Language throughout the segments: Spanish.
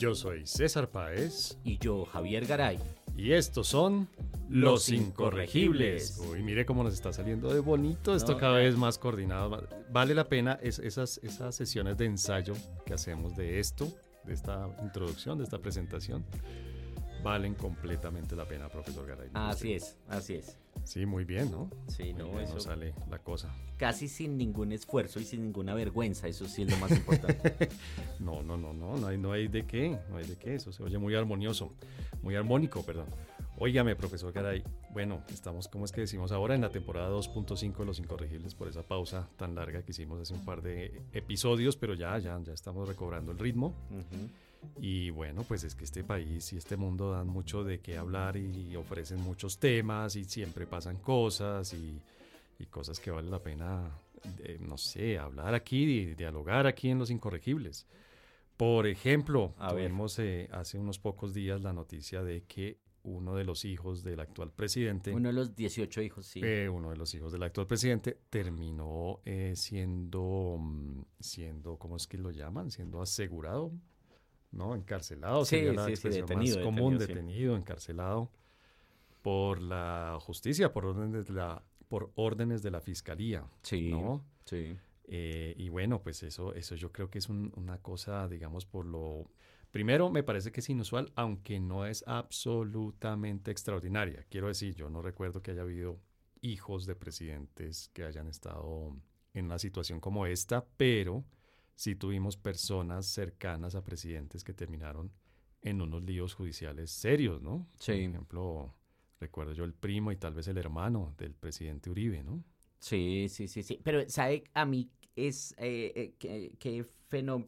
Yo soy César Páez. Y yo, Javier Garay. Y estos son Los Incorregibles. Uy, mire cómo nos está saliendo de bonito esto cada vez más coordinado. Vale la pena esas, esas sesiones de ensayo que hacemos de esto, de esta introducción, de esta presentación. Valen completamente la pena, profesor Garay. Así es, así es. Sí, muy bien, ¿no? Sí, no, eso sale la cosa. Casi sin ningún esfuerzo y sin ninguna vergüenza, eso sí es lo más importante. no, no, no, no, no hay, no hay de qué, no hay de qué, eso se oye muy armonioso, muy armónico, perdón. Óigame, profesor Garay, bueno, estamos, ¿cómo es que decimos ahora? En la temporada 2.5 de Los Incorregibles por esa pausa tan larga que hicimos hace un par de episodios, pero ya, ya, ya estamos recobrando el ritmo. Y bueno, pues es que este país y este mundo dan mucho de qué hablar y ofrecen muchos temas y siempre pasan cosas y, cosas que vale la pena, eh, no sé, hablar aquí, y dialogar aquí en Los Incorregibles. Por ejemplo, tuvimos eh, hace unos pocos días la noticia de que uno de los hijos del actual presidente. Uno de los 18 hijos, sí. Eh, uno de los hijos del actual presidente terminó siendo, mm, siendo, ¿cómo es que lo llaman? Siendo asegurado ¿no? Encarcelado sería la expresión más común, detenido, encarcelado por la justicia, por órdenes de la, por órdenes de la fiscalía, sí, ¿no? Sí. Eh, y bueno, pues eso, eso yo creo que es una cosa, digamos, por lo... Primero, me parece que es inusual, aunque no es absolutamente extraordinaria. Quiero decir, yo no recuerdo que haya habido hijos de presidentes que hayan estado en una situación como esta, pero sí tuvimos personas cercanas a presidentes que terminaron en unos líos judiciales serios, ¿no? Sí. Por ejemplo, recuerdo yo el primo y tal vez el hermano del presidente Uribe, ¿no? Sí, sí, sí, sí. Pero, ¿sabe? A mí es, eh, eh, ¿qué, qué,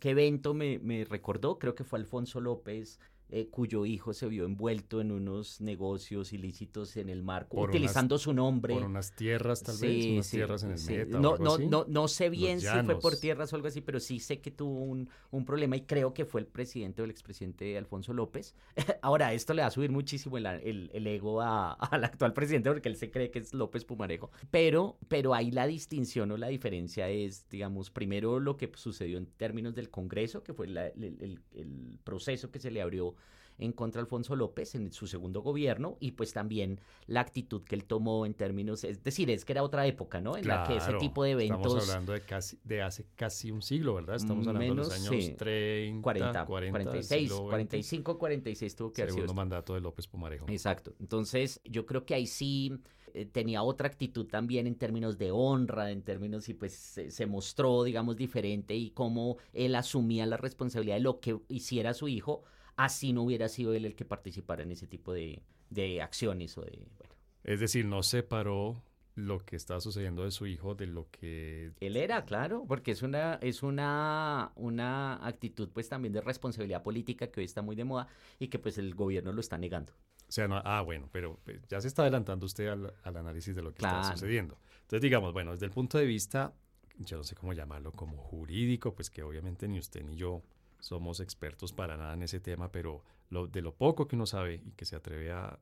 qué evento me, me recordó? Creo que fue Alfonso López eh, cuyo hijo se vio envuelto en unos negocios ilícitos en el marco, utilizando su nombre. Por unas tierras, tal vez, unas tierras en el meta. No, no, no, no sé bien si fue por tierras o algo así, pero sí sé que tuvo un, un problema y creo que fue el presidente o el expresidente Alfonso López. Ahora, esto le va a subir muchísimo el, el, ego al actual presidente porque él se cree que es López Pumarejo. Pero, pero ahí la distinción o la diferencia es, digamos, primero lo que sucedió en términos del Congreso, que fue el, el proceso que se le abrió en contra de Alfonso López en su segundo gobierno y pues también la actitud que él tomó en términos, es decir, es que era otra época, ¿no? En la que ese tipo de eventos... Estamos hablando de, casi, de hace casi un siglo, ¿verdad? Estamos hablando de los años 30, 40, 46, 45, 46 tuvo que haber Segundo mandato de López Pumarejo. Exacto. Entonces, yo creo que ahí sí eh, tenía otra actitud también en términos de honra, en términos y pues se, se, mostró, digamos, diferente y cómo él asumía la responsabilidad de lo que hiciera su hijo así no hubiera sido él el que participara en ese tipo de, de acciones o de... Bueno. Es decir, no separó lo que está sucediendo de su hijo de lo que él era claro porque es una es una una actitud pues también de responsabilidad política que hoy está muy de moda y que pues el gobierno lo está negando. O sea no, ah bueno pero pues, ya se está adelantando usted al, análisis de lo que está sucediendo. Entonces digamos bueno desde el punto de vista yo no sé cómo llamarlo como jurídico pues que obviamente ni usted ni yo somos expertos para nada en ese tema, pero lo, de lo poco que uno sabe y que se atreve a,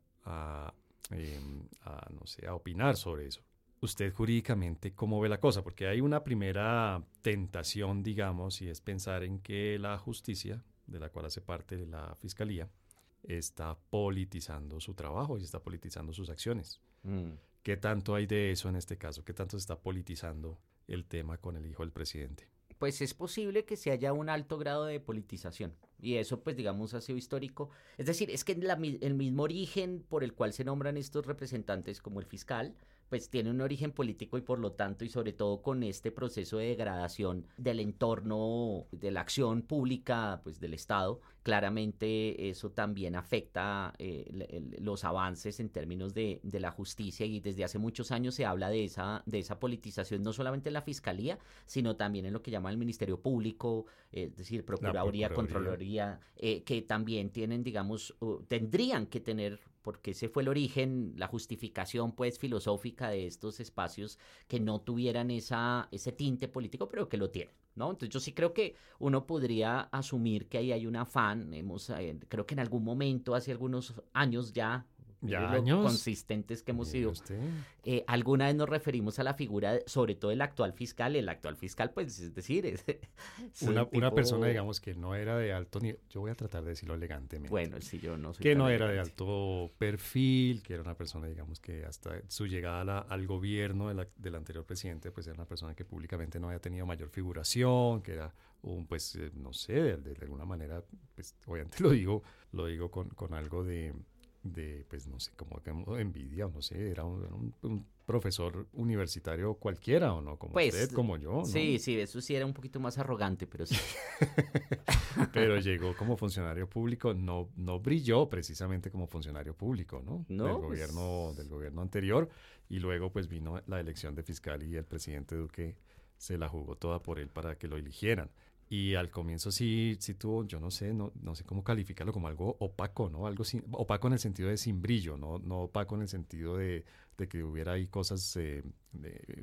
em, a, no sé, a opinar sobre eso. Usted jurídicamente, ¿cómo ve la cosa? Porque hay una primera tentación, digamos, y es pensar en que la justicia, de la cual hace parte de la fiscalía, está politizando su trabajo y está politizando sus acciones. Mm. ¿Qué tanto hay de eso en este caso? ¿Qué tanto se está politizando el tema con el hijo del presidente? Pues es posible que se haya un alto grado de politización. Y eso, pues, digamos, ha sido histórico. Es decir, es que el mismo origen por el cual se nombran estos representantes como el fiscal, pues tiene un origen político y por lo tanto y sobre todo con este proceso de degradación del entorno de la acción pública pues del Estado, claramente eso también afecta eh, los avances en términos de, la justicia. Y desde hace muchos años se habla de esa, de esa politización no solamente en la Fiscalía, sino también en lo que llama el Ministerio Público, es decir, Procuraduría, Contraloría, eh, que también tienen, digamos, tendrían que tener porque ese fue el origen, la justificación pues filosófica de estos espacios que no tuvieran esa, ese tinte político, pero que lo tienen. ¿No? Entonces yo sí creo que uno podría asumir que ahí hay un afán, hemos, eh, creo que en algún momento, hace algunos años ya, Ya años. consistentes que hemos sido. Eh, alguna vez nos referimos a la figura, sobre todo el actual fiscal. El actual fiscal, pues, es decir, es, una, una, persona, digamos, que no era de alto nivel. Yo voy a tratar de decirlo elegantemente. Bueno, sí, yo no soy. Que no era de alto perfil, que era una persona, digamos, que hasta su llegada al gobierno del anterior presidente, pues era una persona que públicamente no había tenido mayor figuración, que era un, pues, eh, no sé, de, alguna manera, pues, obviamente lo digo, lo digo con, con algo de de, pues no sé, como envidia o no sé, era un, profesor universitario cualquiera o no, como pues, usted, como yo. Sí, sí, eso sí era un poquito más arrogante, pero sí. pero llegó como funcionario público, no, no brilló precisamente como funcionario público, ¿no? no del, pues gobierno, del gobierno anterior y luego pues vino la elección de fiscal y el presidente Duque se la jugó toda por él para que lo eligieran. Y al comienzo sí, sí tuvo, yo no sé, no, no sé cómo calificarlo como algo opaco, ¿no? Algo sin, opaco en el sentido de sin brillo, no, no opaco en el sentido de, de que hubiera ahí cosas eh,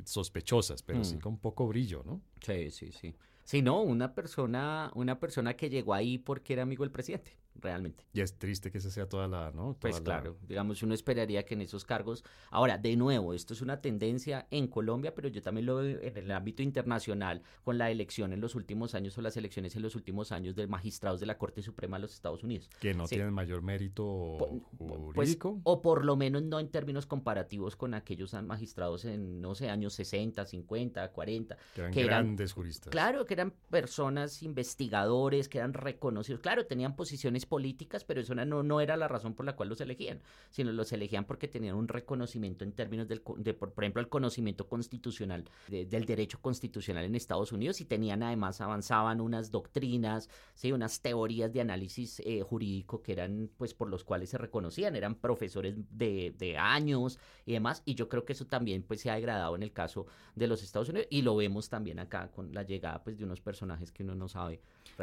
sospechosas, pero sí mm. con poco brillo, ¿no? Sí, sí, sí. Sí, no, una persona, una persona que llegó ahí porque era amigo del presidente realmente. Y es triste que esa sea toda la, ¿no? pues claro, digamos, uno esperaría que en esos cargos, ahora, de nuevo, esto es una tendencia en Colombia, pero yo también lo veo en el ámbito internacional con la elección en los últimos años o las elecciones en los últimos años de magistrados de la Corte Suprema de los Estados Unidos. Que no tienen mayor mérito pues, jurídico. o por lo menos no en términos comparativos con aquellos magistrados en, no sé, años 60, 50, 40. Que eran grandes juristas. Claro, que eran personas investigadores, que eran reconocidos. Claro, tenían posiciones políticas, pero eso no, no era la razón por la cual los elegían, sino los elegían porque tenían un reconocimiento en términos del, de, por, ejemplo, el conocimiento constitucional, del derecho constitucional en Estados Unidos y tenían además, avanzaban unas doctrinas, ¿sí? unas teorías de análisis eh, jurídico que eran, pues, por los cuales se reconocían, eran profesores de, de años y demás, y yo creo que eso también, pues, se ha degradado en el caso de los Estados Unidos y lo vemos también acá con la llegada, pues, de unos personajes que uno no sabe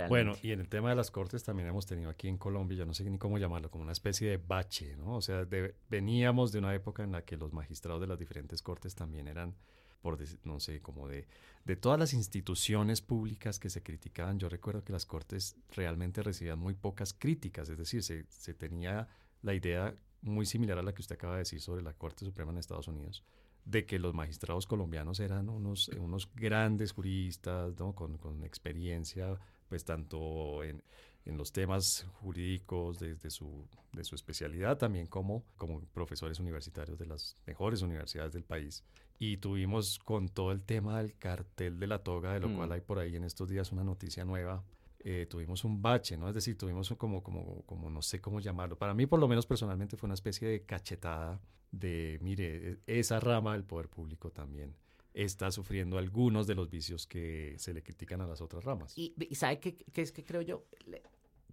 bueno, y en el tema de las cortes también hemos tenido aquí en Colombia, yo no sé ni cómo llamarlo, como una especie de bache, ¿no? O sea, veníamos de una época en la que los magistrados de las diferentes cortes también eran, por no sé, como de, de todas las instituciones públicas que se criticaban. Yo recuerdo que las cortes realmente recibían muy pocas críticas, es decir, se, se tenía la idea muy similar a la que usted acaba de decir sobre la Corte Suprema en Estados Unidos, de que los magistrados colombianos eran unos, unos grandes juristas, ¿no? con, con experiencia pues tanto en, en los temas jurídicos desde su, de su especialidad, también como, como profesores universitarios de las mejores universidades del país. Y tuvimos con todo el tema del cartel de la toga, de lo cual mm. hay por ahí en estos días una noticia nueva, eh, tuvimos un bache, ¿no? Es decir, tuvimos como, como, como, no sé cómo llamarlo. Para mí, por lo menos personalmente, fue una especie de cachetada de, mire, e, esa rama del poder público también está sufriendo algunos de los vicios que se le critican a las otras ramas. Y, ¿sabe qué, es que creo yo?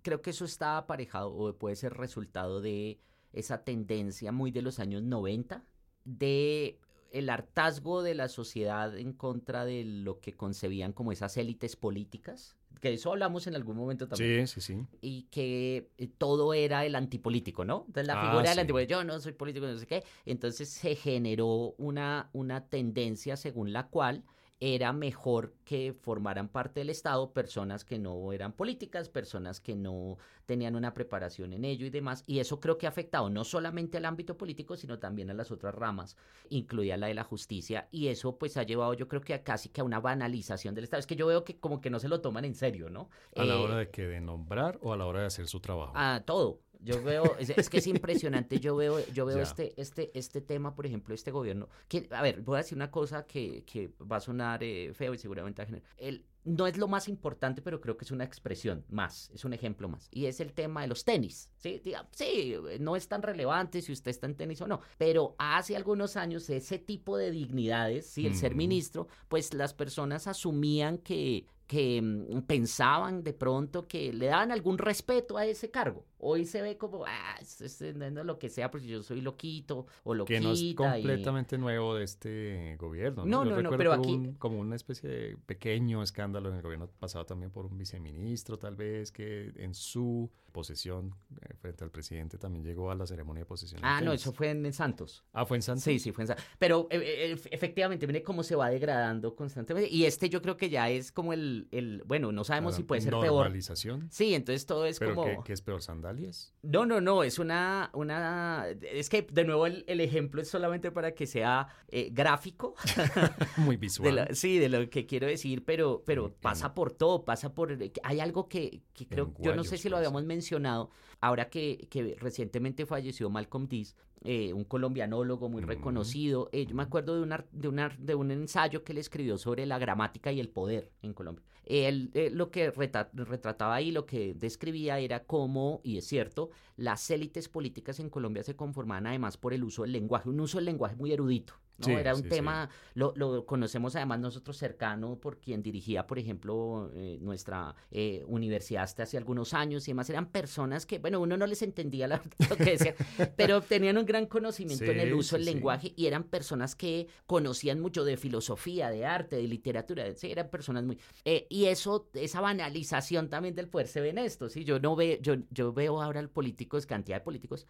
Creo que eso está aparejado o puede ser resultado de esa tendencia muy de los años 90 de el hartazgo de la sociedad en contra de lo que concebían como esas élites políticas que de eso hablamos en algún momento también. Sí, sí, sí. Y que eh, todo era el antipolítico, ¿no? Entonces la ah, figura del antipolítico, yo no soy político, no sé qué. Entonces se generó una, una tendencia según la cual era mejor que formaran parte del Estado personas que no eran políticas, personas que no tenían una preparación en ello y demás. Y eso creo que ha afectado no solamente al ámbito político, sino también a las otras ramas, incluida la de la justicia. Y eso pues ha llevado yo creo que a casi que a una banalización del Estado. Es que yo veo que como que no se lo toman en serio, ¿no? A la hora eh, de que de nombrar o a la hora de hacer su trabajo. A todo. Yo veo, es, que es impresionante, yo veo, yo veo este, este, este tema, por ejemplo, este gobierno, que, a ver, voy a decir una cosa que, que va a sonar eh, feo y seguramente a generar. El, no es lo más importante, pero creo que es una expresión más, es un ejemplo más. Y es el tema de los tenis. Sí, sí, no es tan relevante si usted está en tenis o no, pero hace algunos años ese tipo de dignidades, sí, el ser ministro, pues las personas asumían que que mm, pensaban de pronto que le daban algún respeto a ese cargo. Hoy se ve como, ah, es, lo que sea, porque yo soy loquito o loquita. Que no es completamente nuevo de este gobierno. No, no, no, pero aquí... como una especie de pequeño escándalo en el gobierno pasado también por un viceministro, tal vez, que en su posesión eh, frente al presidente también llegó a la ceremonia de posesión. Ah, no, eso fue en, Santos. Ah, fue en Santos. Sí, sí, fue en Santos. Pero eh, eh, efectivamente, mire cómo se va degradando constantemente. Y este yo creo que ya es como el el, bueno, no sabemos si puede ser peor. Normalización. Sí, entonces todo es ¿Pero como... ¿qué, es peor, sandalias? No, no, no, es una, una, es que de nuevo el, el ejemplo es solamente para que sea eh, gráfico. Muy visual. sí, de lo que quiero decir, pero, pero pasa por todo, pasa por, hay algo que, que creo, yo no sé si lo habíamos mencionado, ahora que, que recientemente falleció Malcolm Dees, eh, un colombianólogo muy reconocido. Eh, yo me acuerdo de, una, de, una, de un ensayo que él escribió sobre la gramática y el poder en Colombia. Él eh, lo que retrataba ahí, lo que describía era cómo, y es cierto, las élites políticas en Colombia se conformaban además por el uso del lenguaje, un uso del lenguaje muy erudito. Era un tema, Lo, lo, conocemos además nosotros cercano por quien dirigía, por ejemplo, eh, nuestra eh, universidad hasta hace algunos años y demás. Eran personas que, bueno, uno no les entendía lo que decían, pero tenían un gran conocimiento en el uso del lenguaje y eran personas que conocían mucho de filosofía, de arte, de literatura. eran personas muy... y eso, esa banalización también del poder se ve en esto, ¿sí? Yo no veo, yo, yo veo ahora políticos, cantidad de políticos,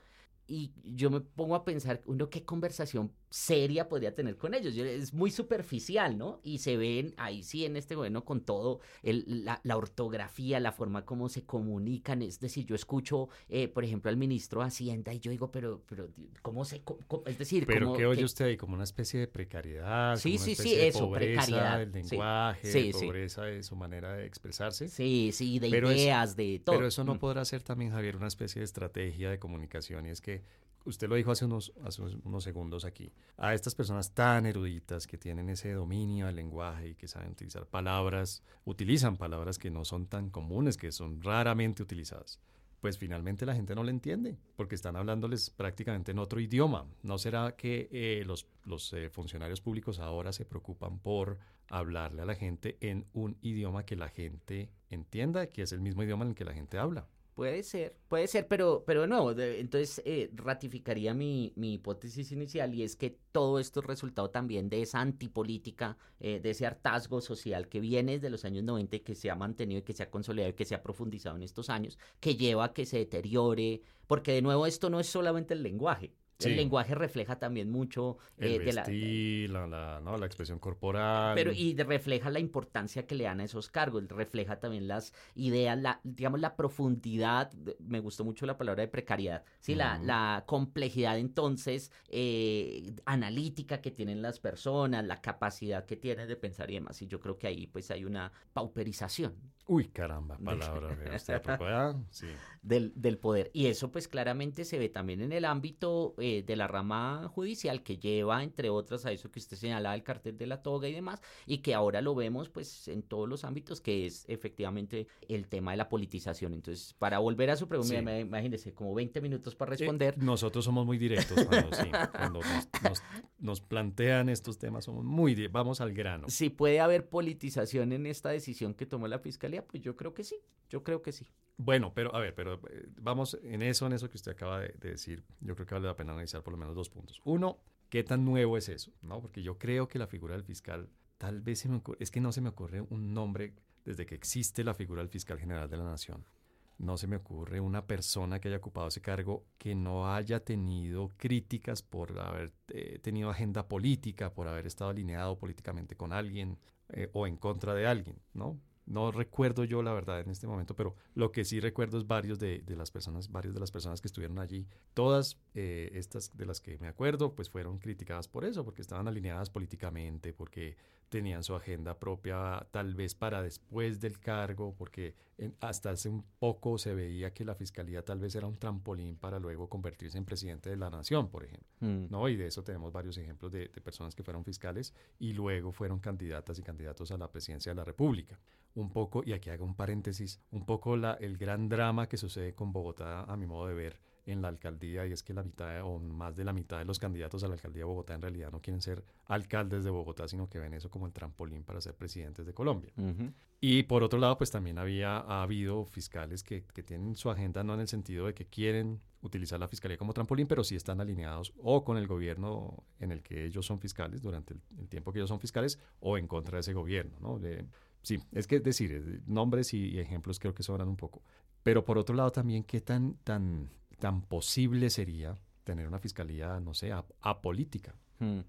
y yo me pongo a pensar, uno qué conversación seria podría tener con ellos. Es muy superficial, ¿no? Y se ven ahí sí en este gobierno con todo, el, la, ortografía, la forma como se comunican. Es decir, yo escucho, eh, por ejemplo, al ministro de Hacienda y yo digo, pero, pero ¿cómo se...? es decir, ¿Pero qué oye usted ahí? ¿Como una especie de precariedad? Sí, sí, sí, eso, precariedad. del lenguaje, pobreza de su manera de expresarse. Sí, sí, de ideas, de todo. Pero eso no mm. podrá ser también, Javier, una especie de estrategia de comunicación y es que usted lo dijo hace unos, segundos aquí, a estas personas tan eruditas que tienen ese dominio del lenguaje y que saben utilizar palabras, utilizan palabras que no son tan comunes, que son raramente utilizadas, pues finalmente la gente no le entiende, porque están hablándoles prácticamente en otro idioma. ¿No será que eh, los, los eh, funcionarios públicos ahora se preocupan por hablarle a la gente en un idioma que la gente entienda, que es el mismo idioma en el que la gente habla? Puede ser, puede ser, pero, pero no, entonces eh, ratificaría mi, mi, hipótesis inicial y es que todo esto es resultado también de esa antipolítica, eh, de ese hartazgo social que viene desde los años 90 y que se ha mantenido y que se ha consolidado y que se ha profundizado en estos años, que lleva a que se deteriore, porque de nuevo esto no es solamente el lenguaje, el lenguaje refleja también mucho eh, de la, la, ¿no? la expresión corporal. Pero y refleja la importancia que le dan a esos cargos, refleja también las ideas, la, digamos la profundidad, me gustó mucho la palabra de precariedad, sí, la, la complejidad entonces eh, analítica que tienen las personas, la capacidad que tienen de pensar y demás. Y yo creo que ahí pues hay una pauperización Uy, caramba, palabra sí. del, del, poder. Y eso pues claramente se ve también en el ámbito eh, de la rama judicial que lleva, entre otras, a eso que usted señalaba, el cartel de la toga y demás, y que ahora lo vemos pues en todos los ámbitos, que es efectivamente el tema de la politización. Entonces, para volver a su pregunta, imagínese, como 20 minutos para eh, responder. nosotros somos muy directos cuando, sí, cuando nos, nos, plantean estos temas, somos muy, vamos al grano. Si puede haber politización en esta decisión que tomó la Fiscalía, pues yo creo que sí, yo creo que sí. Bueno, pero a ver, pero eh, vamos en eso, en eso que usted acaba de, decir, yo creo que vale la pena analizar por lo menos dos puntos. Uno, ¿qué tan nuevo es eso? ¿No? Porque yo creo que la figura del fiscal, tal vez se me ocurre, es que no se me ocurre un nombre desde que existe la figura del fiscal general de la nación. No se me ocurre una persona que haya ocupado ese cargo que no haya tenido críticas por haber eh, tenido agenda política, por haber estado alineado políticamente con alguien eh, o en contra de alguien, ¿no? No recuerdo yo la verdad en este momento, pero lo que sí recuerdo es varios de, las personas, varios de las personas que estuvieron allí. Todas eh, estas de las que me acuerdo, pues fueron criticadas por eso, porque estaban alineadas políticamente, porque tenían su agenda propia tal vez para después del cargo, porque hasta hace un poco se veía que la fiscalía tal vez era un trampolín para luego convertirse en presidente de la nación, por ejemplo. Mm. ¿no? Y de eso tenemos varios ejemplos de, de personas que fueron fiscales y luego fueron candidatas y candidatos a la presidencia de la República un poco, y aquí hago un paréntesis, un poco la, el gran drama que sucede con Bogotá, a mi modo de ver, en la alcaldía, y es que la mitad o más de la mitad de los candidatos a la alcaldía de Bogotá en realidad no quieren ser alcaldes de Bogotá, sino que ven eso como el trampolín para ser presidentes de Colombia. Y por otro lado, pues también había ha habido fiscales que, que, tienen su agenda no en el sentido de que quieren utilizar la fiscalía como trampolín, pero sí están alineados o con el gobierno en el que ellos son fiscales durante el, tiempo que ellos son fiscales o en contra de ese gobierno, ¿no? De, Sí, es que es decir, eh, nombres y, ejemplos creo que sobran un poco. Pero por otro lado también, ¿qué tan, tan, tan posible sería tener una fiscalía, no sé, apolítica? Hmm.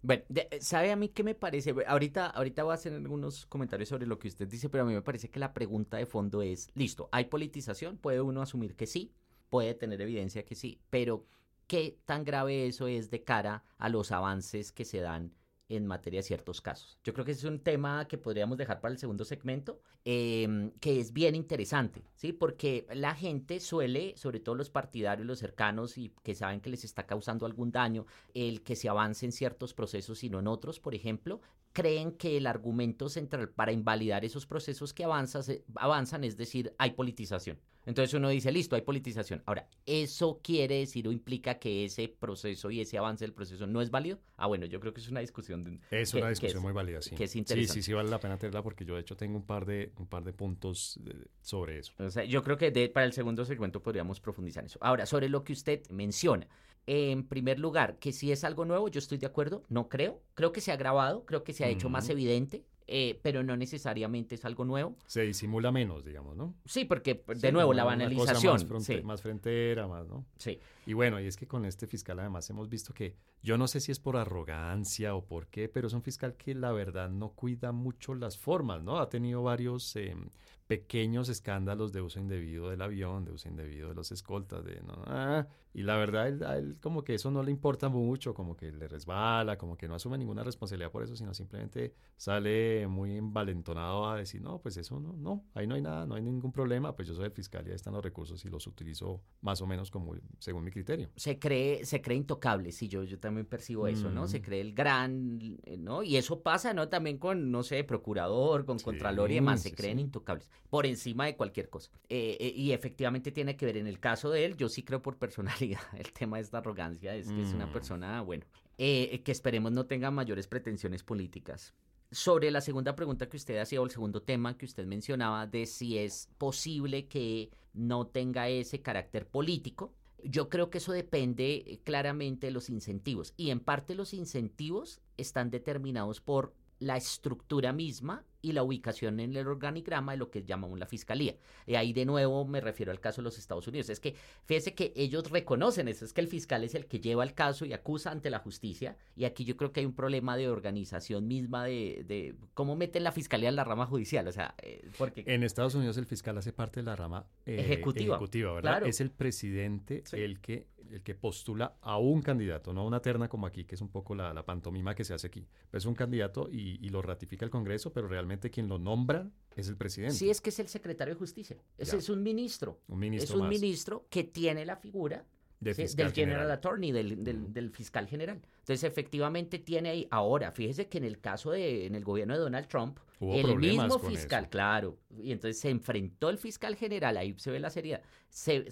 Bueno, ¿sabe a mí qué me parece? Ahorita, ahorita voy a hacer algunos comentarios sobre lo que usted dice, pero a mí me parece que la pregunta de fondo es, listo, ¿hay politización? Puede uno asumir que sí, puede tener evidencia que sí, pero ¿qué tan grave eso es de cara a los avances que se dan en materia de ciertos casos. Yo creo que ese es un tema que podríamos dejar para el segundo segmento, em, que es bien interesante, ¿sí? Porque la gente suele, sobre todo los partidarios, los cercanos y que saben que les está causando algún daño, el que se avance en ciertos procesos y no en otros, por ejemplo, creen que el argumento central para invalidar esos procesos que avanzan, es decir, hay politización. Entonces uno dice, listo, hay politización. Ahora, ¿eso quiere decir o implica que ese proceso y ese avance del proceso no es válido? Ah, bueno, yo creo que es una discusión. es una discusión muy válida, sí. Sí, sí, sí vale la pena tenerla porque yo de hecho tengo un par de, un par de puntos sobre eso. O sea, yo creo que para el segundo segmento podríamos profundizar en eso. Ahora, sobre lo que usted menciona. En primer lugar, que si es algo nuevo, yo estoy de acuerdo, no creo. Creo que se ha grabado, creo que se ha hecho más evidente. Eh, pero no necesariamente es algo nuevo. Se disimula menos, digamos, ¿no? Sí, porque de nuevo la banalización. Más, más, frontera, más, ¿no? Sí. Y bueno, y es que con este fiscal además hemos visto que yo no sé si es por arrogancia o por qué, pero es un fiscal que la verdad no cuida mucho las formas, ¿no? Ha tenido varios em, pequeños escándalos de uso indebido del avión, de uso indebido de los escoltas, de no, ah, y la verdad a él, como que eso no le importa mucho, como que le resbala, como que no asume ninguna responsabilidad por eso, sino simplemente sale muy envalentonado a decir, no, pues eso no, no, ahí no hay nada, no hay ningún problema, pues yo soy el fiscal y ahí están los recursos y los utilizo más o menos como según mi criterio. Se cree, se cree intocable, sí, yo, yo también percibo eso, ¿no? Se cree el gran, ¿no? Y eso pasa, ¿no? También con, no sé, procurador, con contralor y demás, se creen intocables por encima de cualquier cosa. Eh, eh, y efectivamente tiene que ver, en el caso de él, yo sí creo por personalidad, el tema de esta arrogancia es que es una mm. persona, bueno, eh, que esperemos no tenga mayores pretensiones políticas. Sobre la segunda pregunta que usted hacía o el segundo tema que usted mencionaba de si es posible que no tenga ese carácter político, yo creo que eso depende claramente de los incentivos y en parte los incentivos están determinados por la estructura misma y la ubicación en el organigrama de lo que llamamos la fiscalía. Y ahí de nuevo me refiero al caso de los Estados Unidos. Es que fíjese que ellos reconocen eso, es que el fiscal es el que lleva el caso y acusa ante la justicia. Y aquí yo creo que hay un problema de organización misma de, de cómo meten la fiscalía en la rama judicial. O sea, eh, porque... En Estados Unidos el fiscal hace parte de la rama eh, ejecutiva. ¿verdad? Es el presidente el que el que postula a un candidato, no a una terna como aquí, que es un poco la, la pantomima que se hace aquí. Es un candidato y, y, lo ratifica el Congreso, pero realmente quien lo nombra es el presidente. Sí, es que es el secretario de Justicia. Ese es un ministro. Un ministro. Es un ministro que tiene la figura del General Attorney, del, del, del, fiscal general. Entonces, efectivamente tiene ahí, ahora, fíjese que en el caso de, en el gobierno de Donald Trump, el mismo fiscal, claro, y entonces se enfrentó el fiscal general, ahí se ve la seriedad, sí,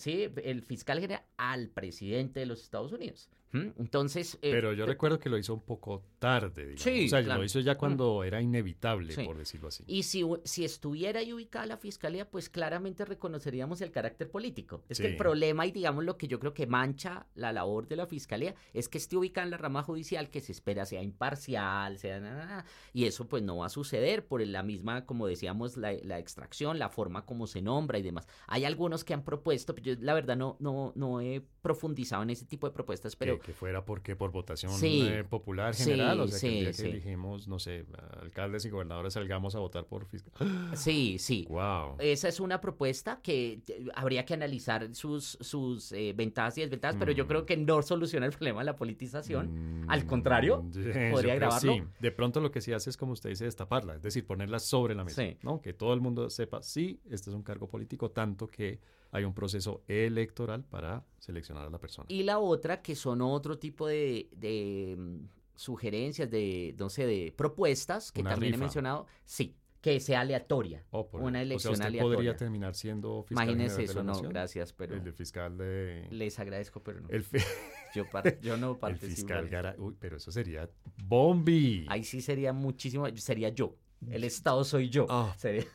el fiscal general al presidente de los Estados Unidos. Entonces... Eh, Pero yo recuerdo que lo hizo un poco tarde, digamos. Sí, o sea, lo hizo ya cuando era inevitable, por decirlo así. Y si, si estuviera ahí ubicada la fiscalía, pues claramente reconoceríamos el carácter político. Es que el problema y digamos lo que yo creo que mancha la labor de la fiscalía es que esté ubicada en la rama judicial que se espera sea imparcial, sea... y eso pues no va a suceder por la misma, como decíamos, la, la extracción, la forma como se nombra y demás. Hay algunos que han propuesto, yo la verdad no, no, no he profundizado en ese tipo de propuestas, pero que fuera porque por votación eh, popular general, o sea, que el día que dijimos, no sé, alcaldes y gobernadores salgamos a votar por fiscal. Sí, sí. Wow. Esa es una propuesta que eh, habría que analizar sus, sus eh, ventajas y desventajas, pero yo creo mm. que no soluciona el problema de la politización. Al contrario, podría agravarlo. Sí, de pronto lo que sí hace es, como usted dice, destaparla, es decir, ponerla sobre la mesa, ¿no? Que todo el mundo sepa, sí, este es un cargo político, tanto que hay un proceso electoral para seleccionar a la persona. Y la otra, que son otro tipo de, mm, sugerencias, de, no sé, de propuestas, que también he mencionado, sí, que sea aleatoria. Oh, una elección o sea, usted podría terminar siendo fiscal Imagínese eso, no, gracias, pero... El fiscal de... Les agradezco, pero no. yo, yo, no participo. El fiscal Gara... Uy, pero eso sería bombi. Ahí sí sería muchísimo, sería yo. El Estado soy yo. Ah,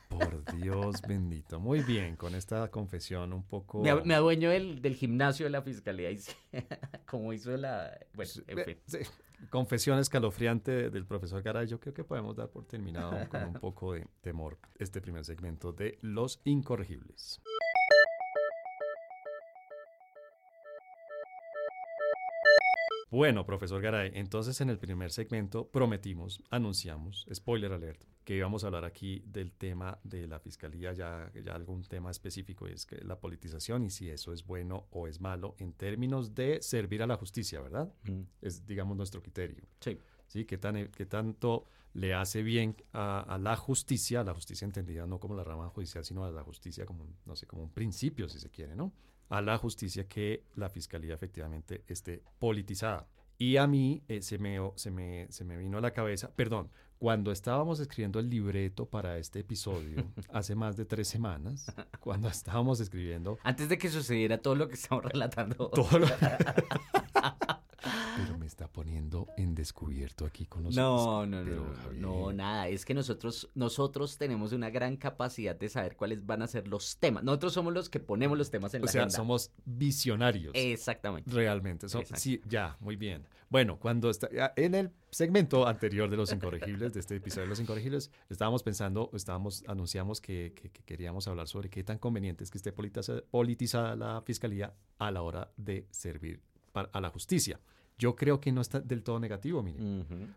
por Dios bendito. Muy bien, con esta confesión un poco... Me, adueño del, del, gimnasio de la fiscalía, como hizo la... Bueno, en fin. Confesión escalofriante del profesor Garay. Yo creo que podemos dar por terminado con un poco de temor este primer segmento de Los Incorregibles. Bueno, profesor Garay, entonces en el primer segmento prometimos, anunciamos, spoiler alert, que íbamos a hablar aquí del tema de la fiscalía, ya, ya algún tema específico, y es que la politización y si eso es bueno o es malo en términos de servir a la justicia, ¿verdad? Es, digamos, nuestro criterio. Sí. ¿Sí? ¿Qué, tan, qué tanto le hace bien a, la justicia, a la justicia entendida no como la rama judicial, sino a la justicia como, no sé, como un principio, si se quiere, ¿no? A la justicia que la fiscalía efectivamente esté politizada. Y a mí eh, se, me, se, me, se me vino a la cabeza, perdón, cuando estábamos escribiendo el libreto para este episodio, hace más de tres semanas, cuando estábamos escribiendo... Antes de que sucediera todo lo que estamos relatando. Todo lo... Pero me está poniendo en descubierto aquí con los No, no, no, no, nada. Es que nosotros, nosotros tenemos una gran capacidad de saber cuáles van a ser los temas. Nosotros somos los que ponemos los temas en la agenda. O sea, somos visionarios. Exactamente. Realmente. sí, ya, muy bien. Bueno, cuando está, en el segmento anterior de Los Incorregibles, de este episodio de Los Incorregibles, estábamos pensando, estábamos, anunciamos que, queríamos hablar sobre qué tan conveniente es que esté politizada la fiscalía a la hora de servir a la justicia. Yo creo que no está del todo negativo, mire,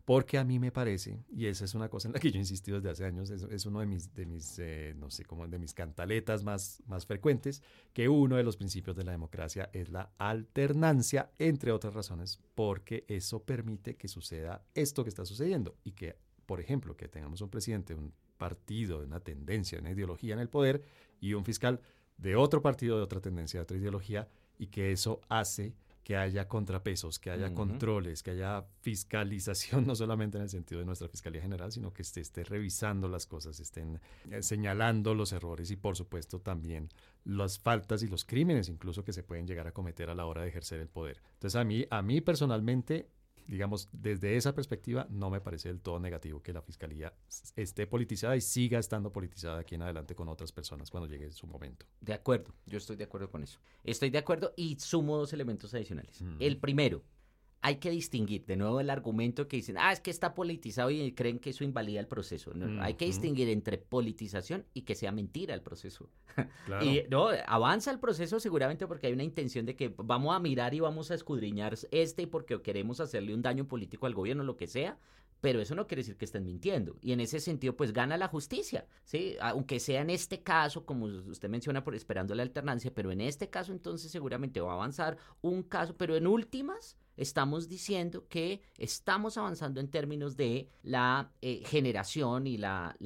porque a mí me parece, y esa es una cosa en la que yo he insistido desde hace años, es, uno de mis, de mis eh, no sé cómo, de mis cantaletas más, más frecuentes, que uno de los principios de la democracia es la alternancia, entre otras razones, porque eso permite que suceda esto que está sucediendo y que, por ejemplo, que tengamos un presidente, un partido, una tendencia, una ideología en el poder y un fiscal de otro partido, de otra tendencia, de otra ideología, y que eso hace que haya contrapesos, que haya controles, que haya fiscalización, no solamente en el sentido de nuestra Fiscalía General, sino que esté, esté revisando las cosas, estén eh, señalando los errores y por supuesto también las faltas y los crímenes incluso que se pueden llegar a cometer a la hora de ejercer el poder. Entonces a mí, a mí personalmente digamos, desde esa perspectiva, no me parece del todo negativo que la fiscalía esté politizada y siga estando politizada aquí en adelante con otras personas cuando llegue su momento. De acuerdo, yo estoy de acuerdo con eso. Estoy de acuerdo y sumo dos elementos adicionales. El primero, hay que distinguir, de nuevo el argumento que dicen, ah, es que está politizado y creen que eso invalida el proceso. No, Hay que distinguir entre politización y que sea mentira el proceso. y no, avanza el proceso seguramente porque hay una intención de que vamos a mirar y vamos a escudriñar este porque queremos hacerle un daño político al gobierno, lo que sea, pero eso no quiere decir que estén mintiendo. Y en ese sentido, pues gana la justicia, ¿sí? Aunque sea en este caso, como usted menciona, por esperando la alternancia, pero en este caso entonces seguramente va a avanzar un caso, pero en últimas estamos diciendo que estamos avanzando en términos de la eh, generación y la,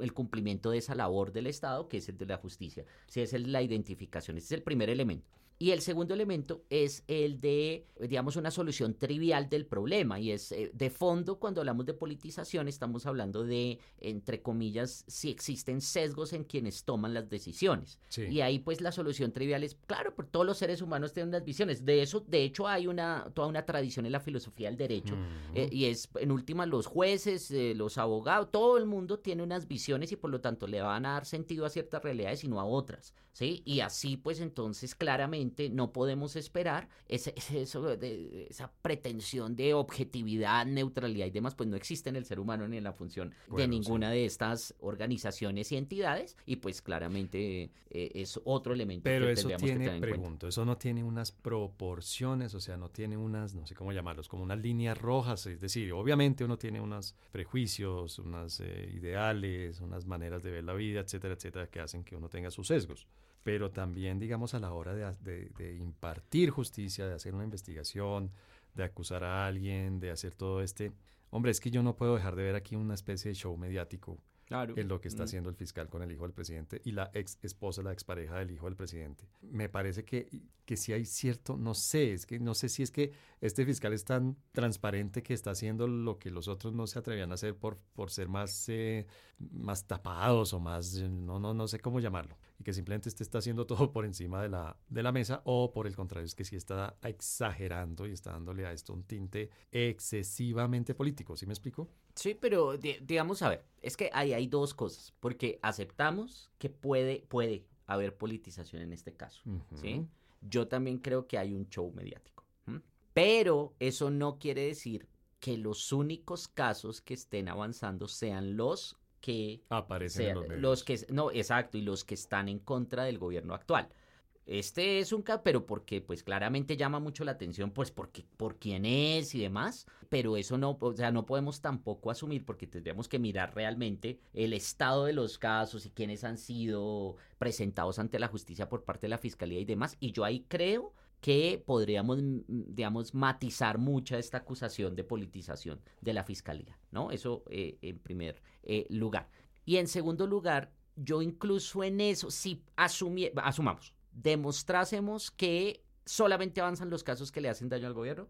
el cumplimiento de esa labor del Estado, que es el de la justicia. Sí, esa es la identificación, ese es el primer elemento. Y el segundo elemento es el de, digamos, una solución trivial del problema. Y es, eh, de fondo, cuando hablamos de politización, estamos hablando de, entre comillas, si existen sesgos en quienes toman las decisiones. Y ahí, pues, la solución trivial es, claro, por todos los seres humanos tienen unas visiones. De eso, de hecho, hay una, toda una tradición en la filosofía del derecho. Eh, y es, en última, los jueces, eh, los abogados, todo el mundo tiene unas visiones y, por lo tanto, le van a dar sentido a ciertas realidades y no a otras. ¿Sí? Y así, pues, entonces, claramente, no podemos esperar ese, eso de, esa pretensión de objetividad, neutralidad y demás, pues no existe en el ser humano ni en la función de ninguna de estas organizaciones y entidades y pues claramente eh, es otro elemento Pero que eso tiene, pregunto, eso no tiene unas proporciones, o sea, no tiene unas, no sé cómo llamarlos, como unas líneas rojas, es decir, obviamente uno tiene unos prejuicios, unos eh, ideales, unas maneras de ver la vida, etcétera, etcétera, que hacen que uno tenga sus sesgos pero también, digamos, a la hora de, impartir justicia, de hacer una investigación, de acusar a alguien, de hacer todo este... Hombre, es que yo no puedo dejar de ver aquí una especie de show mediático Claro. en lo que está haciendo el fiscal con el hijo del presidente y la ex esposa, la expareja del hijo del presidente. Me parece que, que si hay cierto, no sé, es que no sé si es que este fiscal es tan transparente que está haciendo lo que los otros no se atrevían a hacer por, por ser más, eh, más tapados o más, no, no, no sé cómo llamarlo y que simplemente este está haciendo todo por encima de la, de la mesa o por el contrario es que sí está exagerando y está dándole a esto un tinte excesivamente político, ¿sí me explico? Sí, pero digamos, a ver, es que ahí hay dos cosas, porque aceptamos que puede, puede haber politización en este caso, ¿sí? Yo también creo que hay un show mediático, pero eso no quiere decir que los únicos casos que estén avanzando sean los que aparecen en los, los que no exacto y los que están en contra del gobierno actual. Este es un caso, pero porque pues claramente llama mucho la atención, pues porque por quién es y demás, pero eso no, o sea, no podemos tampoco asumir porque tendríamos que mirar realmente el estado de los casos y quiénes han sido presentados ante la justicia por parte de la fiscalía y demás, y yo ahí creo que podríamos, mm, digamos, matizar mucha esta acusación de politización de la fiscalía, ¿no? Eso eh, en primer eh, lugar. Y en segundo lugar, yo incluso en eso, si asumamos, demostrásemos que solamente avanzan los casos que le hacen daño al gobierno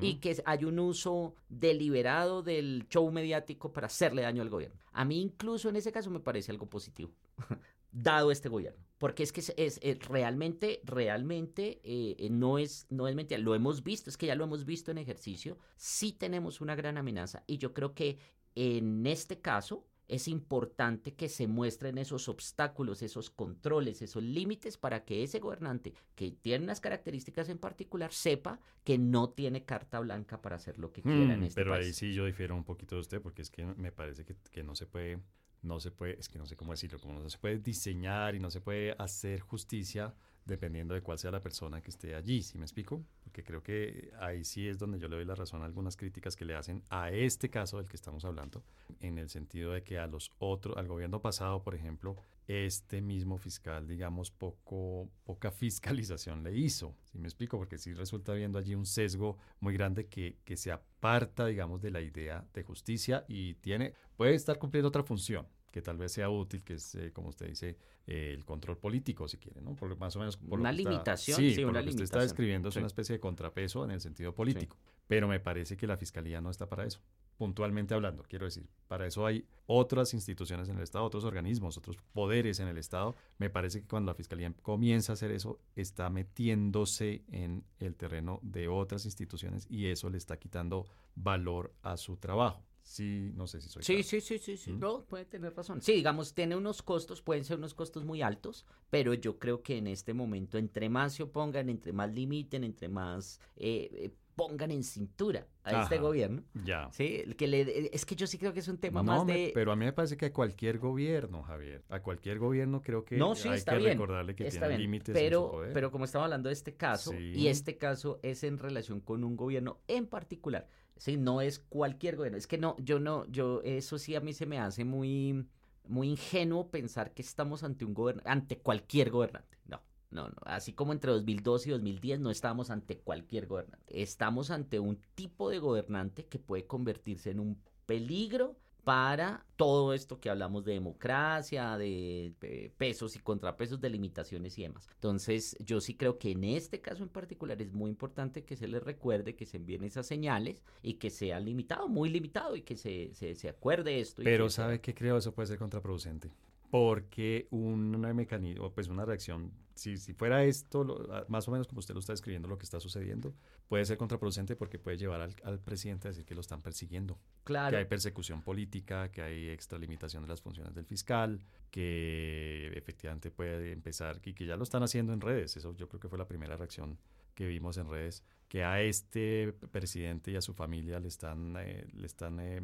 y que hay un uso deliberado del show mediático para hacerle daño al gobierno. A mí incluso en ese caso me parece algo positivo, dado este gobierno, porque es que es, realmente, realmente eh, no, es, no es mentira, lo hemos visto, es que ya lo hemos visto en ejercicio, sí tenemos una gran amenaza y yo creo que en este caso es importante que se muestren esos obstáculos, esos controles, esos límites para que ese gobernante que tiene unas características en particular sepa que no tiene carta blanca para hacer lo que quiera en mm, este Pero ahí sí yo difiero un poquito de usted porque es que me parece que, que no se puede, no se puede, es que no sé cómo decirlo, como no se puede diseñar y no se puede hacer justicia dependiendo de cuál sea la persona que esté allí, ¿sí me explico? Porque creo que ahí sí es donde yo le doy la razón a algunas críticas que le hacen a este caso del que estamos hablando, en el sentido de que a los otros, al gobierno pasado, por ejemplo, este mismo fiscal, digamos, poco, poca fiscalización le hizo. ¿Sí me explico? Porque sí resulta viendo allí un sesgo muy grande que, que se aparta, digamos, de la idea de justicia y tiene, puede estar cumpliendo otra función, que tal vez sea útil, que es, eh, como usted dice, eh, el control político, si quiere, ¿no? Por, más o menos. Por una limitación. sí, sí lo que usted está describiendo es una especie de contrapeso en el sentido político. Pero me parece que la fiscalía no está para eso. Puntualmente hablando, quiero decir, para eso hay otras instituciones en el Estado, otros organismos, otros poderes en el Estado. Me parece que cuando la fiscalía comienza a hacer eso, está metiéndose en el terreno de otras instituciones y eso le está quitando valor a su trabajo. Sí, no sé si soy. Sí, sí, sí, sí, sí. No, puede tener razón. Sí, digamos, tiene unos costos, pueden ser unos costos muy altos, pero yo creo que en este momento, entre más se opongan, entre más limiten, entre más eh, eh, pongan en cintura a este gobierno. Ya. Sí, que le, es que yo sí creo que es un tema más de. pero a mí me parece que a cualquier gobierno, Javier, a cualquier gobierno creo que no, hay que recordarle que tiene límites pero, en su poder. Pero como estamos hablando de este caso, y este caso es en relación con un gobierno en particular Sí, no es cualquier gobierno. Es que no, yo no, yo, eso sí a mí se me hace muy, muy ingenuo pensar que estamos ante un gobierno, ante cualquier gobernante. No, no, no. Así como entre 2012 y 2010 no estábamos ante cualquier gobernante. Estamos ante un tipo de gobernante que puede convertirse en un peligro para todo esto que hablamos de democracia, de, pesos y contrapesos, de limitaciones y demás. Entonces, yo sí creo que en este caso en particular es muy importante que se les recuerde que se envíen esas señales y que sea limitado, muy limitado y que se, se, acuerde esto. Pero ¿sabe qué creo? Eso puede ser contraproducente porque un mecanismo, pues una reacción, si, si fuera esto, más o menos como usted lo está describiendo, lo que está sucediendo, puede ser contraproducente porque puede llevar al, presidente a decir que lo están persiguiendo. Claro. Que hay persecución política, que hay extralimitación de las funciones del fiscal, que efectivamente puede empezar, y que ya lo están haciendo en redes. Eso yo creo que fue la primera reacción que vimos en redes que a este presidente y a su familia le están, eh, le están eh,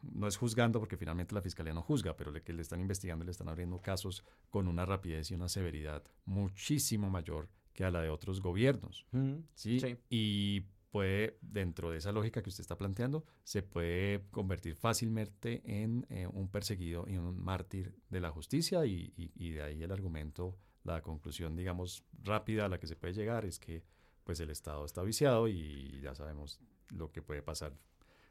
no es juzgando porque finalmente la fiscalía no juzga, pero le, que le están investigando y le están abriendo casos con una rapidez y una severidad muchísimo mayor que a la de otros gobiernos. ¿sí? Y puede, dentro de esa lógica que usted está planteando, se puede convertir fácilmente en eh, un perseguido y un mártir de la justicia y, y de ahí el argumento, la conclusión, digamos, rápida a la que se puede llegar es que pues el Estado está viciado y ya sabemos lo que puede pasar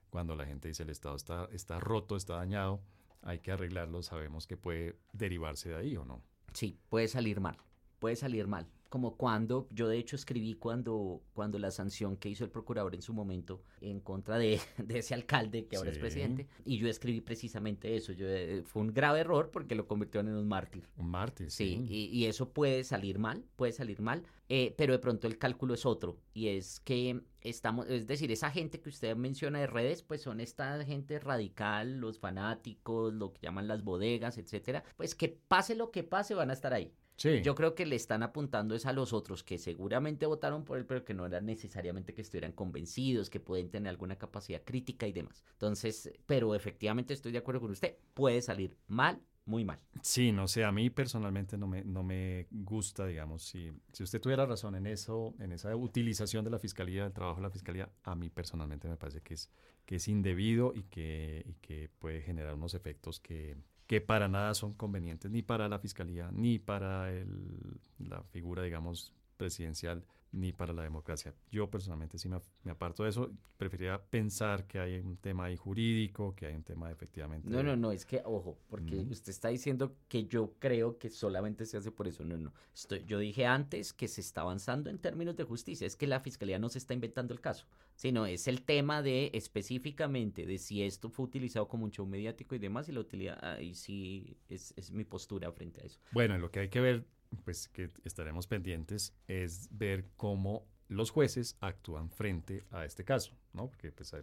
cuando la gente dice el Estado está, está roto, está dañado, hay que arreglarlo, sabemos que puede derivarse de ahí o no. Sí, puede salir mal, puede salir mal como cuando, yo de hecho escribí cuando, cuando la sanción que hizo el procurador en su momento en contra de, ese alcalde que ahora es presidente, y yo escribí precisamente eso, yo, eh, fue un grave error porque lo convirtió en un mártir. Un mártir, sí. y, eso puede salir mal, puede salir mal, eh, pero de pronto el cálculo es otro, y es que estamos, es decir, esa gente que usted menciona de redes, pues son esta gente radical, los fanáticos, lo que llaman las bodegas, etcétera, pues que pase lo que pase van a estar ahí. Yo creo que le están apuntando es a los otros que seguramente votaron por él, pero que no era necesariamente que estuvieran convencidos, que pueden tener alguna capacidad crítica y demás. Entonces, pero efectivamente estoy de acuerdo con usted, puede salir mal muy mal. Sí, no sé, a mí personalmente no me, no me gusta, digamos, si, si usted tuviera razón en eso, en esa utilización de la fiscalía, del trabajo de la fiscalía, a mí personalmente me parece que es, que es indebido y que, y que puede generar unos efectos que, que para nada son convenientes ni para la fiscalía, ni para el, la figura, digamos, presidencial ni para la democracia. Yo personalmente sí me, aparto de eso. Preferiría pensar que hay un tema ahí jurídico, que hay un tema efectivamente... No, no, no, es que, ojo, porque usted está diciendo que yo creo que solamente se hace por eso. No, no. Estoy, yo dije antes que se está avanzando en términos de justicia. Es que la fiscalía no se está inventando el caso, sino es el tema de específicamente de si esto fue utilizado como un show mediático y demás y la utilidad. Ahí sí es, es mi postura frente a eso. Bueno, lo que hay que ver pues que estaremos pendientes es ver cómo los jueces actúan frente a este caso, ¿no? Porque pues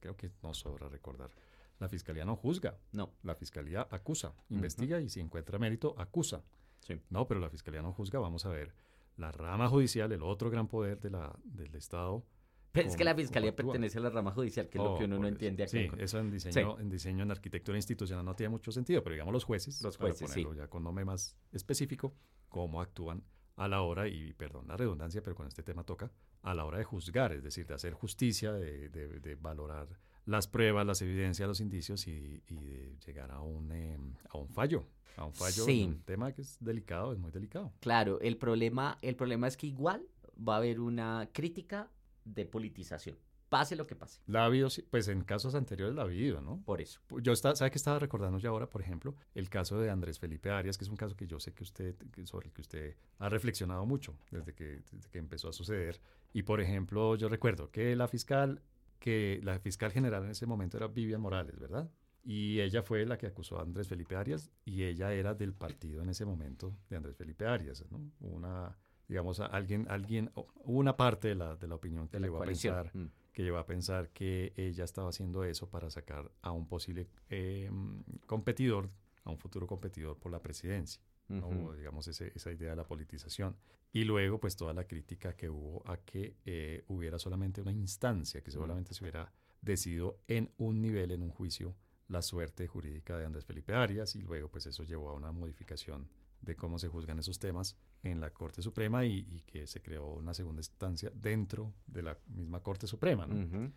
creo que no sobra recordar. La fiscalía no juzga. No. La fiscalía acusa, investiga y si encuentra mérito, acusa. Sí. No, pero la fiscalía no juzga. Vamos a ver. La rama judicial, el otro gran poder de la, del Estado, pero es que la fiscalía pertenece a la rama judicial, que es lo que oh, uno no entiende aquí. Sí, eso en diseño, en diseño, en arquitectura institucional no tiene mucho sentido, pero digamos los jueces, los jueces, para ponerlo ya con nombre más específico, cómo actúan a la hora, y perdón la redundancia, pero con este tema toca, a la hora de juzgar, es decir, de hacer justicia, de, de, valorar las pruebas, las evidencias, los indicios y, y de llegar a un, em, a un fallo. A un fallo, sí. un tema que es delicado, es muy delicado. Claro, el problema, el problema es que igual va a haber una crítica de politización. Pase lo que pase. La ha habido, pues en casos anteriores la ha habido, ¿no? Por eso. Yo está, ¿sabe que estaba recordando ya ahora, por ejemplo, el caso de Andrés Felipe Arias, que es un caso que yo sé que usted, sobre el que usted ha reflexionado mucho desde que, desde que empezó a suceder. Y por ejemplo, yo recuerdo que la fiscal, que la fiscal general en ese momento era Vivian Morales, ¿verdad? Y ella fue la que acusó a Andrés Felipe Arias y ella era del partido en ese momento de Andrés Felipe Arias, ¿no? Una digamos, alguien, alguien, una parte de la, de la opinión que llegó a pensar, mm. que llevó a pensar que ella estaba haciendo eso para sacar a un posible em, competidor, a un futuro competidor por la presidencia, digamos, ese, esa idea de la politización. Y luego, pues, toda la crítica que hubo a que eh, hubiera solamente una instancia, que mm. solamente se hubiera decidido en un nivel, en un juicio, la suerte jurídica de Andrés Felipe Arias, y luego, pues, eso llevó a una modificación de cómo se juzgan esos temas en la Corte Suprema y, que se creó una segunda instancia dentro de la misma Corte Suprema. ¿no?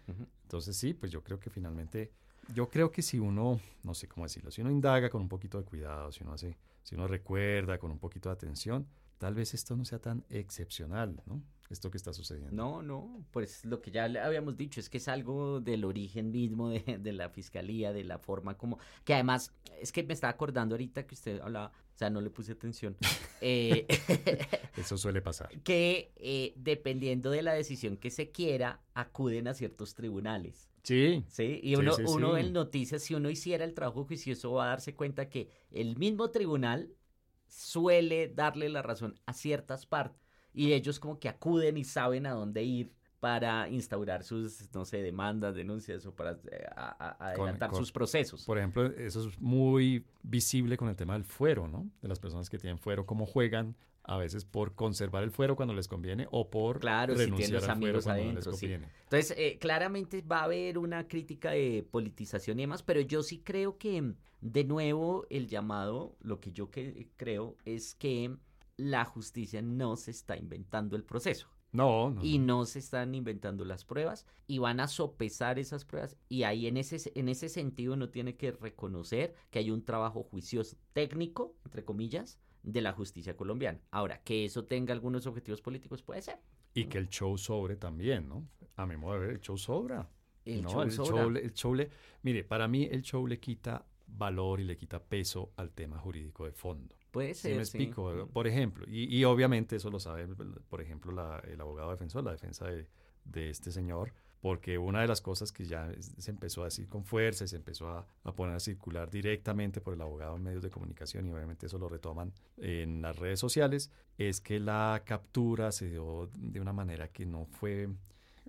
Entonces sí, pues yo creo que finalmente, yo creo que si uno, no sé cómo decirlo, si uno indaga con un poquito de cuidado, si uno hace, si uno recuerda con un poquito de atención, tal vez esto no sea tan excepcional, ¿no? Esto que está sucediendo. No, no, pues lo que ya habíamos dicho es que es algo del origen mismo de, de la fiscalía, de la forma como, que además, es que me estaba acordando ahorita que usted hablaba sea, no le puse atención. Eh, Eso suele pasar. Que eh, dependiendo de la decisión que se quiera, acuden a ciertos tribunales. Sí. Sí, y uno, uno en noticias, si uno hiciera el trabajo juicioso, va a darse cuenta que el mismo tribunal suele darle la razón a ciertas partes y ellos como que acuden y saben a dónde ir para instaurar sus, no sé, demandas, denuncias o para eh, adelantar sus procesos. Por ejemplo, eso es muy visible con el tema del fuero, ¿no? De las personas que tienen fuero, cómo juegan a veces por conservar el fuero cuando les conviene o por claro, renunciar al fuero cuando les conviene. Entonces, eh, claramente va a haber una crítica de politización y demás, pero yo sí creo que, de nuevo, el llamado, lo que yo que, creo es que la justicia no se está inventando el proceso. No, Y no se están inventando las pruebas y van a sopesar esas pruebas. Y ahí en ese, en ese sentido uno tiene que reconocer que hay un trabajo juicioso técnico, entre comillas, de la justicia colombiana. Ahora, que eso tenga algunos objetivos políticos puede ser. Y que el show sobre también, ¿no? A mi modo de ver, el show sobra. El, show, el, show, el show le, mire, para mí el show le quita valor y le quita peso al tema jurídico de fondo. Puede ser. me explico? Por ejemplo, y, obviamente eso lo sabe, por ejemplo, el abogado defensor, la defensa de, este señor, porque una de las cosas que ya se empezó a decir con fuerza y se empezó a, a, poner a circular directamente por el abogado en medios de comunicación, y obviamente eso lo retoman en las redes sociales, es que la captura se dio de una manera que no fue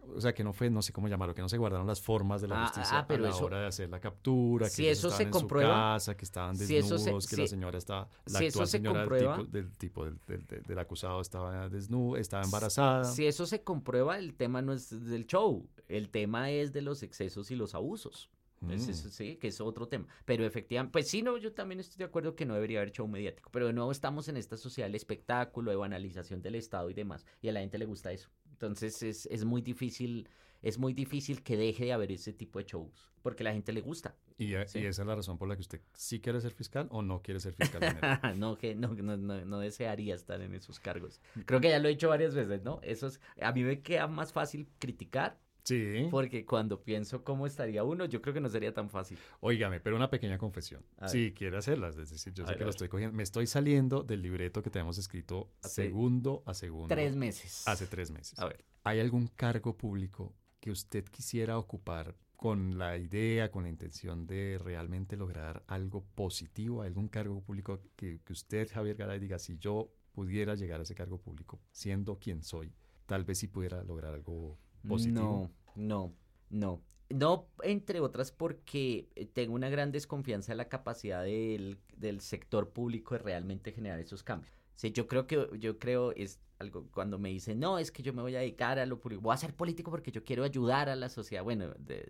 o sea, que no fue, no sé cómo llamarlo, que no se guardaron las formas de la ah, justicia ah, a la hora de hacer la captura, si que eso se comprueba, en su casa, que estaban desnudos, que la señora estaba, la actual señora del tipo, del, del, acusado estaba desnuda, estaba embarazada. Si eso se comprueba, el tema no es del show, el tema es de los excesos y los abusos. Pues eso, sí, que es otro tema. Pero efectivamente, pues sí, no, yo también estoy de acuerdo que no debería haber show mediático. Pero de nuevo estamos en esta sociedad del espectáculo, de banalización del Estado y demás. Y a la gente le gusta eso. Entonces es, es muy difícil, es muy difícil que deje de haber ese tipo de shows. Porque la gente le gusta. ¿Y, esa es la razón por la que usted sí quiere ser fiscal o no quiere ser fiscal? no, que no, no, no, desearía estar en esos cargos. Creo que ya lo he dicho varias veces, ¿no? Eso es, a mí me queda más fácil criticar Sí. Porque cuando pienso cómo estaría uno, yo creo que no sería tan fácil. Óigame, pero una pequeña confesión. Sí, quiere hacerlas. Es decir, yo sé que lo estoy cogiendo. Me estoy saliendo del libreto que tenemos escrito segundo a segundo. Tres meses. Hace tres meses. A ver. ¿Hay algún cargo público que usted quisiera ocupar con la idea, con la intención de realmente lograr algo positivo? ¿Algún cargo público que, que usted, Javier Garay, diga, si yo pudiera llegar a ese cargo público, siendo quien soy, tal vez sí pudiera lograr algo no, no, no. No, entre otras porque tengo una gran desconfianza en la capacidad del, del sector público de realmente generar esos cambios. Sí, yo creo que, yo creo, es, algo cuando me dicen, no, es que yo me voy a dedicar a lo público, voy a ser político porque yo quiero ayudar a la sociedad. Bueno,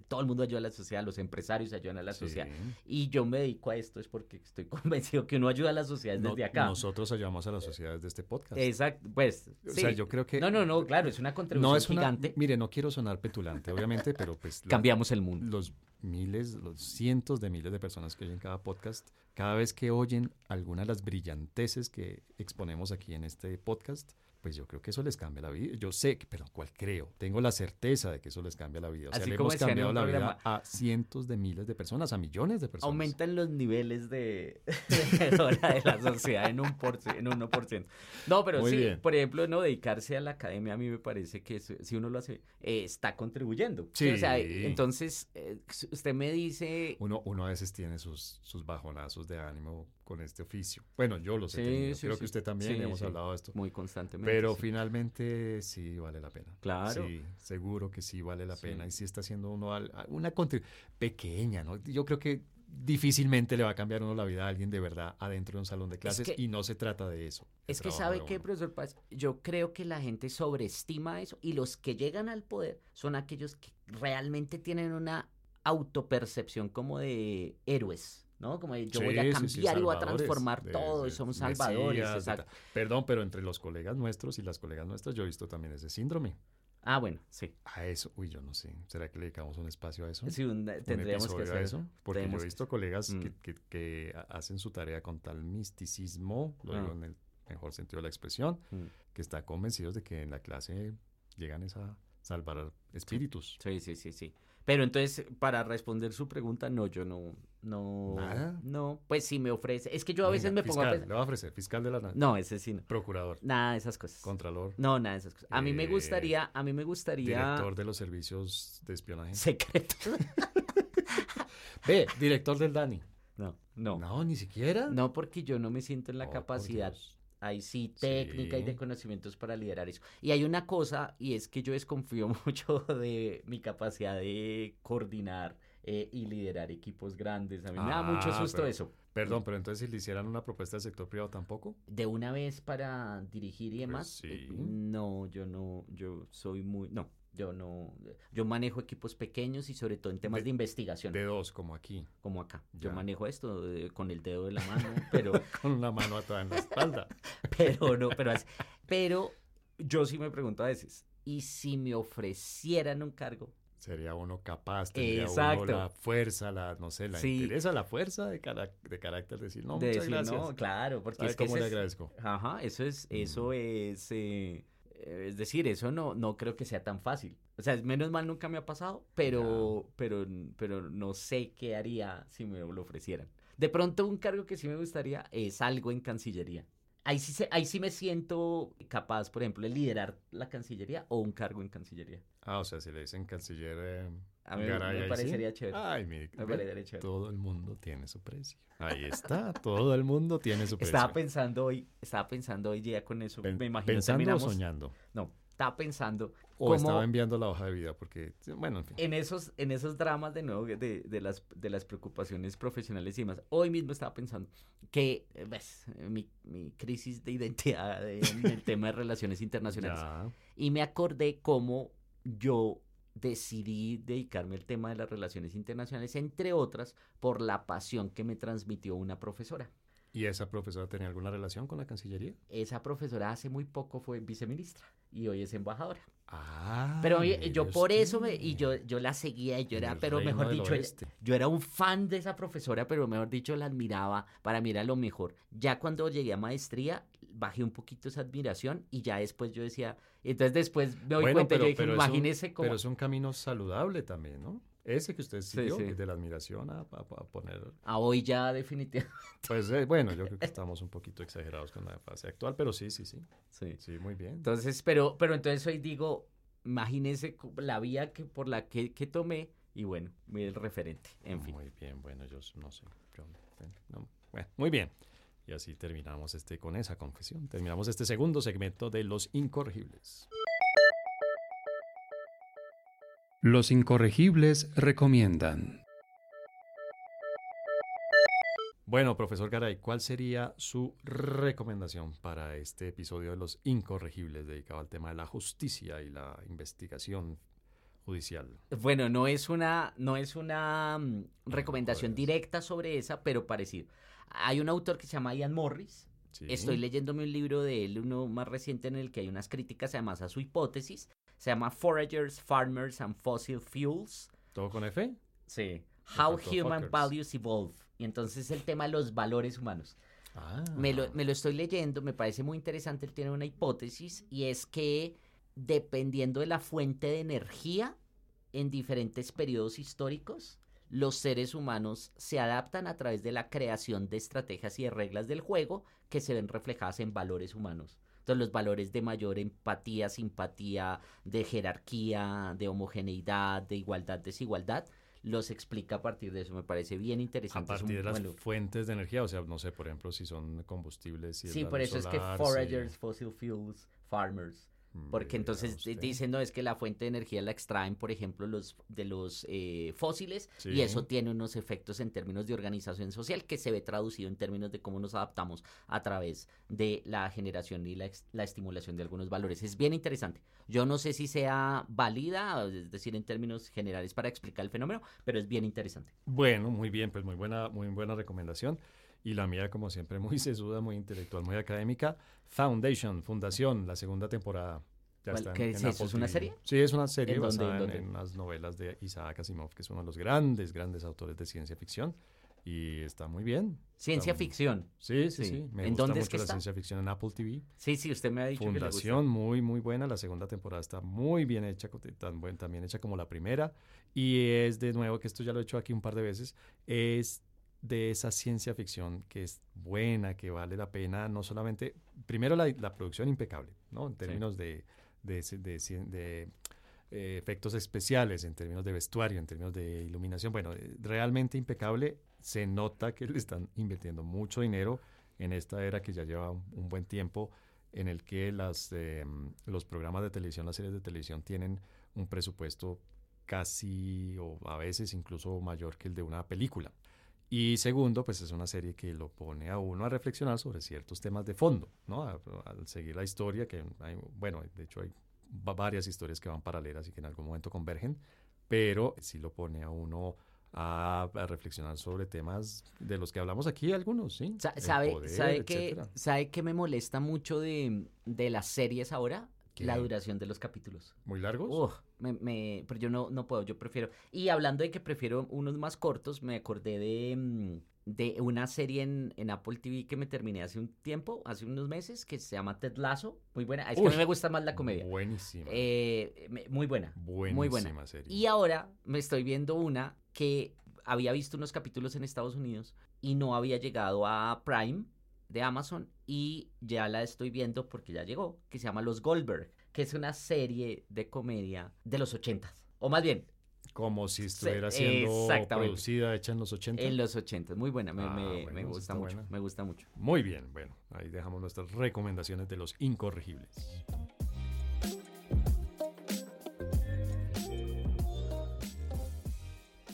todo el mundo ayuda a la sociedad, los empresarios ayudan a la sociedad. Y yo me dedico a esto es porque estoy convencido que uno ayuda a la sociedad desde acá. Nosotros ayudamos a la sociedad desde este podcast. Exacto, pues. O sea, yo creo que. No, no, no, claro, es una contribución no es gigante. Mire, no quiero sonar petulante, obviamente, pero pues. Cambiamos el mundo. Los miles, los cientos de miles de personas que oyen cada podcast, cada vez que oyen alguna de las brillanteces que exponemos aquí en este podcast, pues yo creo que eso les cambia la vida. Yo sé, pero ¿cuál creo? Tengo la certeza de que eso les cambia la vida. O sea, le hemos cambiado la vida a cientos de miles de personas, a millones de personas. Aumentan los niveles de, de, la sociedad en un, por, en 1%. No, pero sí, por ejemplo, no dedicarse a la academia a mí me parece que si uno lo hace, eh, está contribuyendo. Sí. O sea, entonces, eh, usted me dice... Uno, uno a veces tiene sus, sus bajonazos de ánimo con este oficio. Bueno, yo lo sé. Creo que usted también hemos hablado de esto. Muy constantemente. Pero finalmente sí vale la pena. Claro. Sí, seguro que sí vale la pena. Y sí está haciendo uno una contribución pequeña, ¿no? Yo creo que difícilmente le va a cambiar uno la vida a alguien de verdad adentro de un salón de clases y no se trata de eso. Es que sabe qué, profesor Paz, yo creo que la gente sobreestima eso y los que llegan al poder son aquellos que realmente tienen una autopercepción como de héroes. ¿No? Como yo voy a cambiar y voy a transformar todo y somos salvadores. Perdón, pero entre los colegas nuestros y las colegas nuestras yo he visto también ese síndrome. Ah, bueno, sí. A eso, uy, yo no sé. ¿Será que le dedicamos un espacio a eso? Sí, tendríamos que hacer eso. Porque yo he visto colegas mm. que, que, hacen su tarea con tal misticismo, lo digo ah. en el mejor sentido de la expresión, mm. que están convencidos de que en la clase llegan a salvar espíritus. Sí, sí, sí, sí. Pero entonces, para responder su pregunta, no, yo no, no, ¿Nada? no, pues sí me ofrece. Es que yo a veces me pongo a Le va a ofrecer fiscal de la No, ese sí no. Procurador. Nada de esas cosas. Contralor. No, nada de esas cosas. A mí me eh, gustaría, a mí me gustaría. Director de los servicios de espionaje. Secreto. Ve, director del DANI. No, no. No, ni siquiera. No, porque yo no me siento en la oh, capacidad Ahí sí, técnica y de conocimientos para liderar eso. Y hay una cosa, y es que yo desconfío mucho de mi capacidad de coordinar eh, y liderar equipos grandes. A mí me da mucho ah, susto eso. Perdón, pero entonces si le hicieran una propuesta del sector privado tampoco. De una vez para dirigir y pues demás. No, yo no, yo soy muy, no, yo no, yo manejo equipos pequeños y sobre todo en temas de, investigación. De dos, como aquí. Como acá. Yo manejo esto con el dedo de la mano, pero... con la mano atada en la espalda. pero no, pero, pero yo sí me pregunto a veces, ¿y si me ofrecieran un cargo? Sería uno capaz, tendría Exacto. uno la fuerza, la, no sé, la interesa, la fuerza de, de carácter, de decir, no, muchas gracias. No, claro, porque es que... ¿Cómo le agradezco? Ajá, eso es, eso mm. es... Eh, eh, es decir, eso no, no creo que sea tan fácil. O sea, menos mal nunca me ha pasado, pero, pero, pero no sé qué haría si me lo ofrecieran. De pronto un cargo que sí me gustaría es algo en Cancillería. Ahí sí, ahí sí me siento capaz, por ejemplo, de liderar la Cancillería o un cargo en Cancillería. Ah, o sea, si le dicen Canciller... Eh, a mí me parecería chévere. Ay, me parecería chévere. Todo el mundo tiene su precio. Ahí está, todo el mundo tiene su precio. Estaba pensando hoy, estaba pensando hoy ya con eso, me imagino. ¿Pensando o soñando? No, estaba pensando. O estaba enviando la hoja de vida, porque, bueno, en fin. En esos, en esos dramas, de nuevo, de, de, las, de las preocupaciones profesionales y demás, hoy mismo estaba pensando que, ves, mi, mi crisis de identidad en el tema de relaciones internacionales. Y me acordé cómo yo decidí dedicarme al tema de las relaciones internacionales, entre otras, por la pasión que me transmitió una profesora. ¿Y esa profesora tenía alguna relación con la Cancillería? Esa profesora hace muy poco fue viceministra y hoy es embajadora. Ah, pero yo por eso me, y yo, yo la seguía y yo era, pero mejor dicho, yo era un fan de esa profesora, pero mejor dicho la admiraba, para mí era lo mejor. Ya cuando llegué a maestría, bajé un poquito esa admiración y ya después yo decía, entonces después me doy cuenta, yo dije, imagínese cómo... Pero es un camino saludable también, ¿no? Ese que usted siguió, de la admiración a, poner... A hoy ya definitivamente. Pues eh, bueno, yo creo que estamos un poquito exagerados con la fase actual, pero sí, sí, sí. Sí, sí muy bien. Entonces, pero, pero entonces hoy digo, imagínese la vía que, por la que, que tomé y bueno, el referente, en fin. Muy bien, bueno, yo no sé. bueno, muy bien. Y así terminamos este con esa confesión. Terminamos este segundo segmento de Los Incorregibles. Los Incorregibles recomiendan. Bueno, profesor Garay, ¿cuál sería su recomendación para este episodio de Los Incorregibles dedicado al tema de la justicia y la investigación judicial? Bueno, no es una, no es una mm, recomendación directa sobre esa, pero parecido. Hay un autor que se llama Ian Morris. Estoy leyéndome un libro de él, uno más reciente en el que hay unas críticas además a su hipótesis. Se llama Foragers, Farmers and Fossil Fuels. ¿Todo con F? Sí. How Human Values Evolve. Y entonces el tema de los valores humanos. Ah. Me, lo, me lo estoy leyendo, me parece muy interesante. Él tiene una hipótesis y es que dependiendo de la fuente de energía en diferentes periodos históricos, los seres humanos se adaptan a través de la creación de estrategias y de reglas del juego que se ven reflejadas en valores humanos. Entonces los valores de mayor empatía, simpatía, de jerarquía, de homogeneidad, de igualdad, desigualdad, los explica a partir de eso. Me parece bien interesante. A partir de las fuentes de energía, o sea, no sé, por ejemplo, si son combustibles. sí, por eso es que foragers, fossil fuels, farmers, Porque entonces dicen, no, es que la fuente de energía la extraen, por ejemplo, los de los eh, fósiles y eso tiene unos efectos en términos de organización social que se ve traducido en términos de cómo nos adaptamos a través de la generación y la, la estimulación de algunos valores. Es bien interesante. Yo no sé si sea válida, es decir, en términos generales para explicar el fenómeno, pero es bien interesante. Bueno, muy bien, pues muy buena, muy buena recomendación y la mía, como siempre, muy sesuda, muy intelectual, muy académica. Foundation, Fundación, la segunda temporada. Ya está ¿Qué es eso? ¿Es una serie? Sí, es una serie basada en, las novelas de Isaac Asimov, que es uno de los grandes, grandes autores de ciencia ficción. Y está muy bien. Ciencia ficción. Sí, sí, sí. Me ¿En gusta dónde mucho es que la ciencia ficción en Apple TV. Sí, sí, usted me ha dicho Fundación, muy, muy buena. La segunda temporada está muy bien hecha, tan buen, también hecha como la primera. Y es de nuevo, que esto ya lo he hecho aquí un par de veces, es de esa ciencia ficción que es buena, que vale la pena, no solamente, primero la, producción impecable, ¿no? En términos de, de, de, eh, efectos especiales, en términos de vestuario, en términos de iluminación, bueno, eh, realmente impecable, se nota que le están invirtiendo mucho dinero en esta era que ya lleva un, buen tiempo en el que las, eh, los programas de televisión, las series de televisión tienen un presupuesto casi o a veces incluso mayor que el de una película. Y segundo, pues es una serie que lo pone a uno a reflexionar sobre ciertos temas de fondo, ¿no? Al seguir la historia, que hay, bueno, de hecho hay varias historias que van paralelas y que en algún momento convergen, pero sí lo pone a uno a, reflexionar sobre temas de los que hablamos aquí, algunos, ¿sí? ¿Sabe, ¿sabe, que, ¿sabe que me molesta mucho de, de las series ahora? La duración de los capítulos. ¿Muy largos? me, pero yo no, no puedo, yo prefiero. Y hablando de que prefiero unos más cortos, me acordé de, mm, de una serie en, en, Apple TV que me terminé hace un tiempo, hace unos meses, que se llama Ted Lasso. Muy buena. Es que a mí me gusta más la comedia. Buenísima. Eh, muy buena. Buenísima muy buena. serie. Y ahora me estoy viendo una que había visto unos capítulos en Estados Unidos y no había llegado a Prime de Amazon y ya la estoy viendo porque ya llegó, que se llama Los Goldberg, que es una serie de comedia de los ochentas. O más bien, como si estuviera siendo producida, hecha en los 80. En los 80, muy buena, me, ah, gusta mucho, me gusta mucho. Muy bien, bueno, ahí dejamos nuestras recomendaciones de los incorregibles.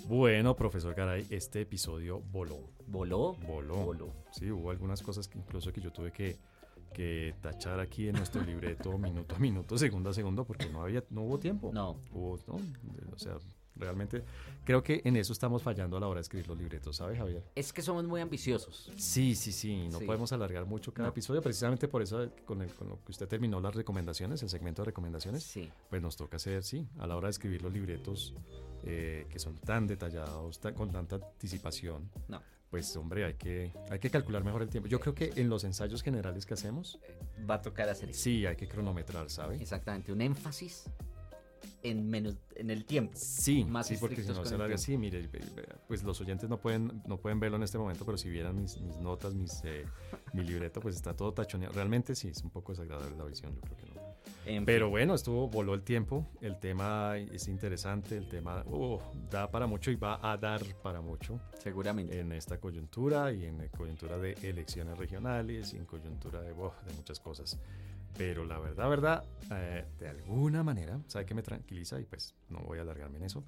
Bueno, profesor Garay, este episodio voló. ¿Voló? Voló. Voló. Sí, hubo algunas cosas que incluso que yo tuve que que tachar aquí en nuestro libreto minuto a minuto, segundo a segundo, porque no había, no hubo tiempo. No. Hubo, no, o sea, realmente creo que en eso estamos fallando a la hora de escribir los libretos, ¿sabes, Javier? Es que somos muy ambiciosos. Sí, sí, sí, no Sí. podemos alargar mucho cada No. episodio, precisamente por eso con, el, con lo que usted terminó las recomendaciones, el segmento de recomendaciones, Sí. pues nos toca hacer, sí, a la hora de escribir los libretos eh, que son tan detallados, tan- con tanta anticipación, No. pues hombre, hay que, hay que calcular mejor el tiempo. Yo creo que en los ensayos generales que hacemos, Va a tocar hacer eso. sí, hay que cronometrar, ¿sabe? Exactamente, un énfasis en menos en el tiempo. Sí, Más sí, porque si no se tiempo. sí, mire, pues los oyentes no pueden, no pueden verlo en este momento, pero si vieran mis, mis notas, mis, eh, mi libreto, pues está todo tachoneado. Realmente sí, es un poco desagradable la visión, yo creo que. En Pero fin, bueno, estuvo, voló el tiempo, el tema es interesante, el tema uh, da para mucho y va a dar para mucho seguramente. en esta coyuntura y en coyuntura de elecciones regionales y en coyuntura de, buah, de muchas cosas. Pero la verdad, verdad, eh, de alguna manera, ¿sabe qué me tranquiliza? Y pues no voy a alargarme en eso,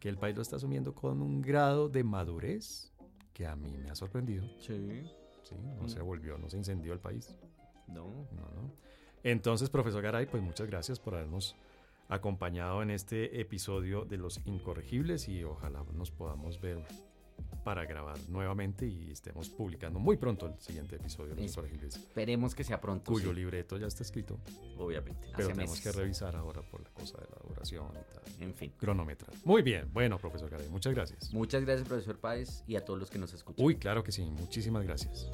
que el país lo está asumiendo con un grado de madurez que a mí me ha sorprendido. sí. Sí, no Mm. se volvió, no se incendió el país. No. No, no. Entonces, profesor Garay, pues muchas gracias por habernos acompañado en este episodio de Los Incorregibles y ojalá nos podamos ver para grabar nuevamente y estemos publicando muy pronto el siguiente episodio de Los Es- Incorregibles, Esperemos que sea pronto. cuyo sí, libreto ya está escrito, obviamente. pero tenemos meses. que revisar ahora por la cosa de la duración y tal. En fin. Cronómetro. Muy bien, bueno, profesor Garay, muchas gracias. Muchas gracias, profesor Páez, y a todos los que nos escuchan. Uy, claro que sí, muchísimas gracias.